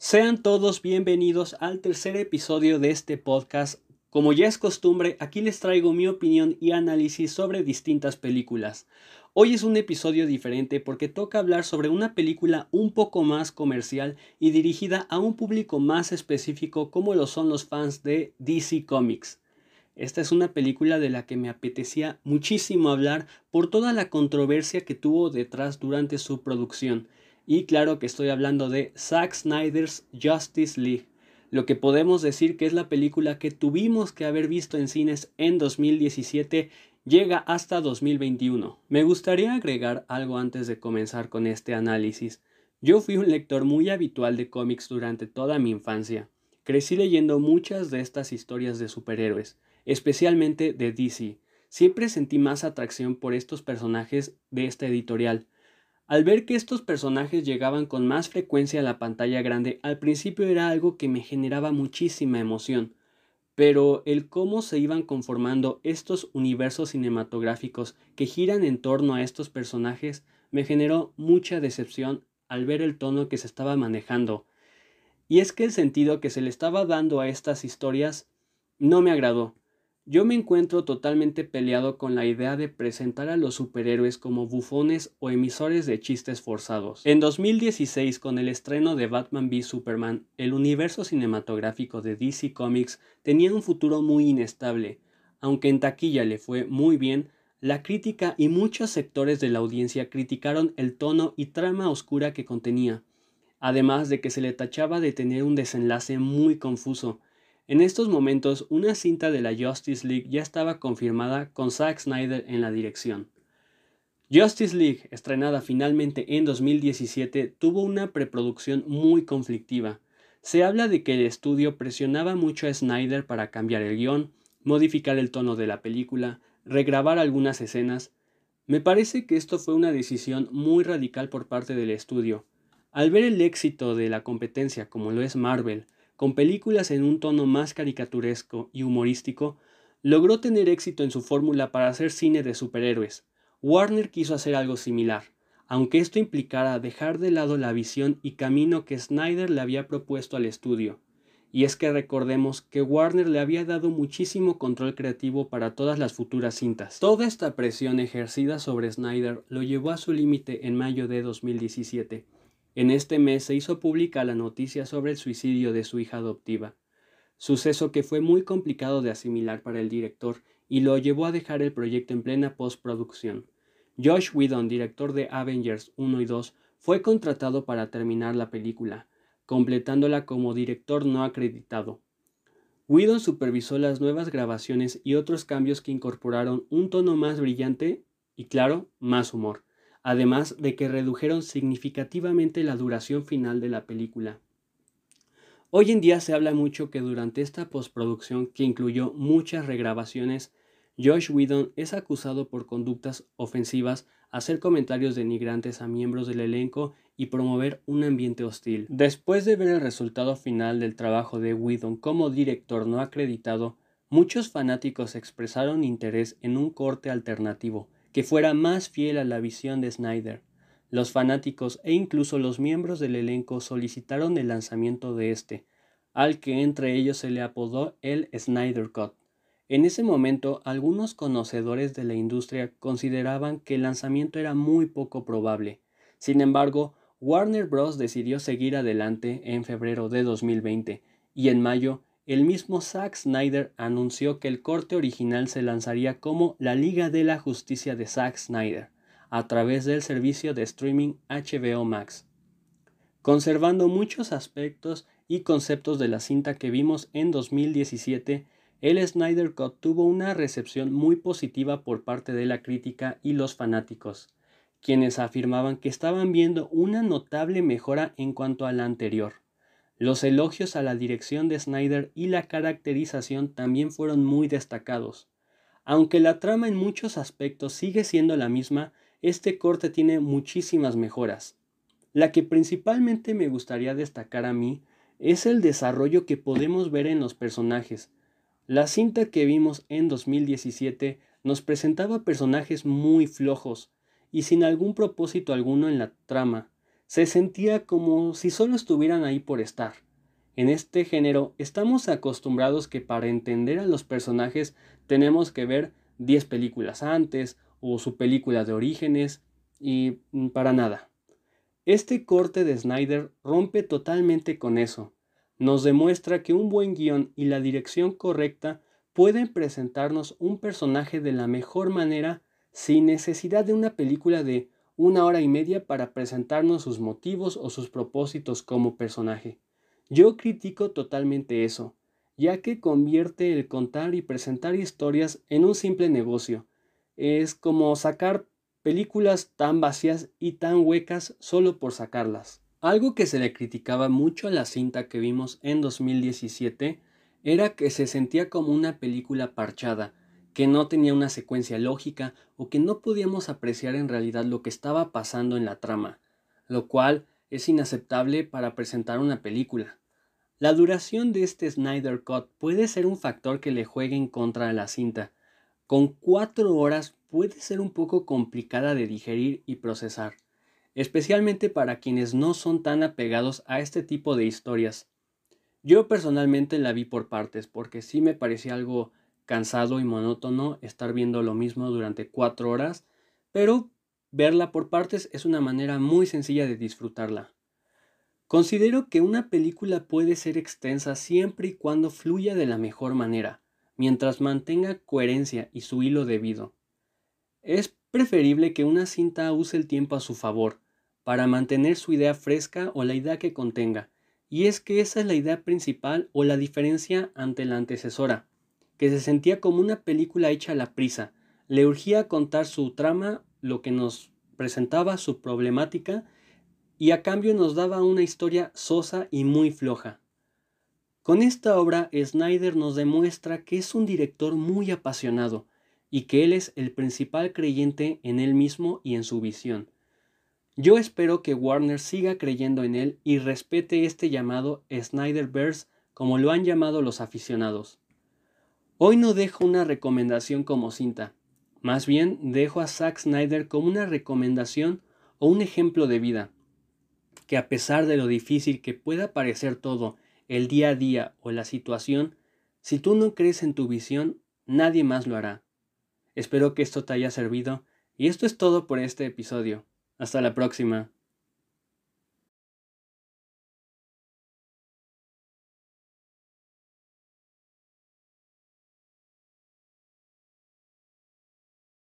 Sean todos bienvenidos al tercer episodio de este podcast. Como ya es costumbre, aquí les traigo mi opinión y análisis sobre distintas películas. Hoy es un episodio diferente porque toca hablar sobre una película un poco más comercial y dirigida a un público más específico como lo son los fans de DC Comics. Esta es una película de la que me apetecía muchísimo hablar por toda la controversia que tuvo detrás durante su producción. Y claro que estoy hablando de Zack Snyder's Justice League, lo que podemos decir que es la película que tuvimos que haber visto en cines en 2017 llega hasta 2021. Me gustaría agregar algo antes de comenzar con este análisis. Yo fui un lector muy habitual de cómics durante toda mi infancia. Crecí leyendo muchas de estas historias de superhéroes especialmente de DC. Siempre sentí más atracción por estos personajes de esta editorial. Al ver que estos personajes llegaban con más frecuencia a la pantalla grande, al principio era algo que me generaba muchísima emoción, pero el cómo se iban conformando estos universos cinematográficos que giran en torno a estos personajes me generó mucha decepción al ver el tono que se estaba manejando. Y es que el sentido que se le estaba dando a estas historias no me agradó. Yo me encuentro totalmente peleado con la idea de presentar a los superhéroes como bufones o emisores de chistes forzados. En 2016, con el estreno de Batman v Superman, el universo cinematográfico de DC Comics tenía un futuro muy inestable. Aunque en taquilla le fue muy bien, la crítica y muchos sectores de la audiencia criticaron el tono y trama oscura que contenía, además de que se le tachaba de tener un desenlace muy confuso, en estos momentos, una cinta de la Justice League ya estaba confirmada con Zack Snyder en la dirección. Justice League, estrenada finalmente en 2017, tuvo una preproducción muy conflictiva. Se habla de que el estudio presionaba mucho a Snyder para cambiar el guion, modificar el tono de la película, regrabar algunas escenas. Me parece que esto fue una decisión muy radical por parte del estudio. Al ver el éxito de la competencia como lo es Marvel, con películas en un tono más caricaturesco y humorístico, logró tener éxito en su fórmula para hacer cine de superhéroes. Warner quiso hacer algo similar, aunque esto implicara dejar de lado la visión y camino que Snyder le había propuesto al estudio. Y es que recordemos que Warner le había dado muchísimo control creativo para todas las futuras cintas. Toda esta presión ejercida sobre Snyder lo llevó a su límite en mayo de 2017, en este mes se hizo pública la noticia sobre el suicidio de su hija adoptiva, suceso que fue muy complicado de asimilar para el director y lo llevó a dejar el proyecto en plena postproducción. Josh Whedon, director de Avengers 1 y 2, fue contratado para terminar la película, completándola como director no acreditado. Whedon supervisó las nuevas grabaciones y otros cambios que incorporaron un tono más brillante y, claro, más humor además de que redujeron significativamente la duración final de la película. Hoy en día se habla mucho que durante esta postproducción, que incluyó muchas regrabaciones, Josh Whedon es acusado por conductas ofensivas, hacer comentarios denigrantes a miembros del elenco y promover un ambiente hostil. Después de ver el resultado final del trabajo de Whedon como director no acreditado, muchos fanáticos expresaron interés en un corte alternativo, que fuera más fiel a la visión de Snyder. Los fanáticos e incluso los miembros del elenco solicitaron el lanzamiento de este, al que entre ellos se le apodó el Snyder Cut. En ese momento, algunos conocedores de la industria consideraban que el lanzamiento era muy poco probable. Sin embargo, Warner Bros. decidió seguir adelante en febrero de 2020 y en mayo el mismo Zack Snyder anunció que el corte original se lanzaría como La Liga de la Justicia de Zack Snyder a través del servicio de streaming HBO Max, conservando muchos aspectos y conceptos de la cinta que vimos en 2017. El Snyder Cut tuvo una recepción muy positiva por parte de la crítica y los fanáticos, quienes afirmaban que estaban viendo una notable mejora en cuanto a la anterior. Los elogios a la dirección de Snyder y la caracterización también fueron muy destacados. Aunque la trama en muchos aspectos sigue siendo la misma, este corte tiene muchísimas mejoras. La que principalmente me gustaría destacar a mí es el desarrollo que podemos ver en los personajes. La cinta que vimos en 2017 nos presentaba personajes muy flojos y sin algún propósito alguno en la trama, se sentía como si solo estuvieran ahí por estar. En este género estamos acostumbrados que para entender a los personajes tenemos que ver 10 películas antes o su película de orígenes y mm, para nada. Este corte de Snyder rompe totalmente con eso. Nos demuestra que un buen guion y la dirección correcta pueden presentarnos un personaje de la mejor manera sin necesidad de una película de una hora y media para presentarnos sus motivos o sus propósitos como personaje. Yo critico totalmente eso, ya que convierte el contar y presentar historias en un simple negocio. Es como sacar películas tan vacías y tan huecas solo por sacarlas. Algo que se le criticaba mucho a la cinta que vimos en 2017 era que se sentía como una película parchada, que no tenía una secuencia lógica o que no podíamos apreciar en realidad lo que estaba pasando en la trama, lo cual es inaceptable para presentar una película. La duración de este Snyder Cut puede ser un factor que le juegue en contra de la cinta. Con cuatro horas puede ser un poco complicada de digerir y procesar, especialmente para quienes no son tan apegados a este tipo de historias. Yo personalmente la vi por partes porque sí me parecía algo cansado y monótono estar viendo lo mismo durante cuatro horas, pero verla por partes es una manera muy sencilla de disfrutarla. Considero que una película puede ser extensa siempre y cuando fluya de la mejor manera, mientras mantenga coherencia y su hilo debido. Es preferible que una cinta use el tiempo a su favor, para mantener su idea fresca o la idea que contenga, y es que esa es la idea principal o la diferencia ante la antecesora que se sentía como una película hecha a la prisa. Le urgía contar su trama, lo que nos presentaba, su problemática, y a cambio nos daba una historia sosa y muy floja. Con esta obra, Snyder nos demuestra que es un director muy apasionado y que él es el principal creyente en él mismo y en su visión. Yo espero que Warner siga creyendo en él y respete este llamado Snyderverse como lo han llamado los aficionados. Hoy no dejo una recomendación como cinta, más bien dejo a Zack Snyder como una recomendación o un ejemplo de vida, que a pesar de lo difícil que pueda parecer todo, el día a día o la situación, si tú no crees en tu visión, nadie más lo hará. Espero que esto te haya servido y esto es todo por este episodio. Hasta la próxima.